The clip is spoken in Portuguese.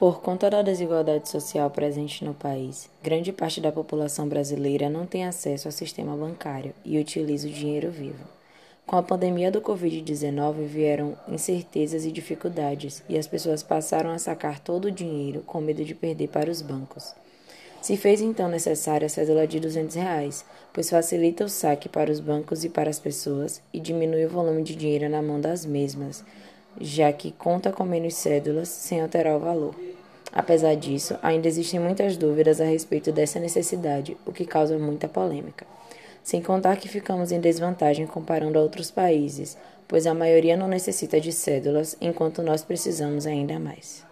Por conta da desigualdade social presente no país, grande parte da população brasileira não tem acesso ao sistema bancário e utiliza o dinheiro vivo. Com a pandemia do Covid-19 vieram incertezas e dificuldades, e as pessoas passaram a sacar todo o dinheiro com medo de perder para os bancos. Se fez então necessária a cédula de 200 reais, pois facilita o saque para os bancos e para as pessoas e diminui o volume de dinheiro na mão das mesmas, já que conta com menos cédulas sem alterar o valor. Apesar disso, ainda existem muitas dúvidas a respeito dessa necessidade, o que causa muita polêmica. Sem contar que ficamos em desvantagem comparando a outros países, pois a maioria não necessita de cédulas, enquanto nós precisamos ainda mais.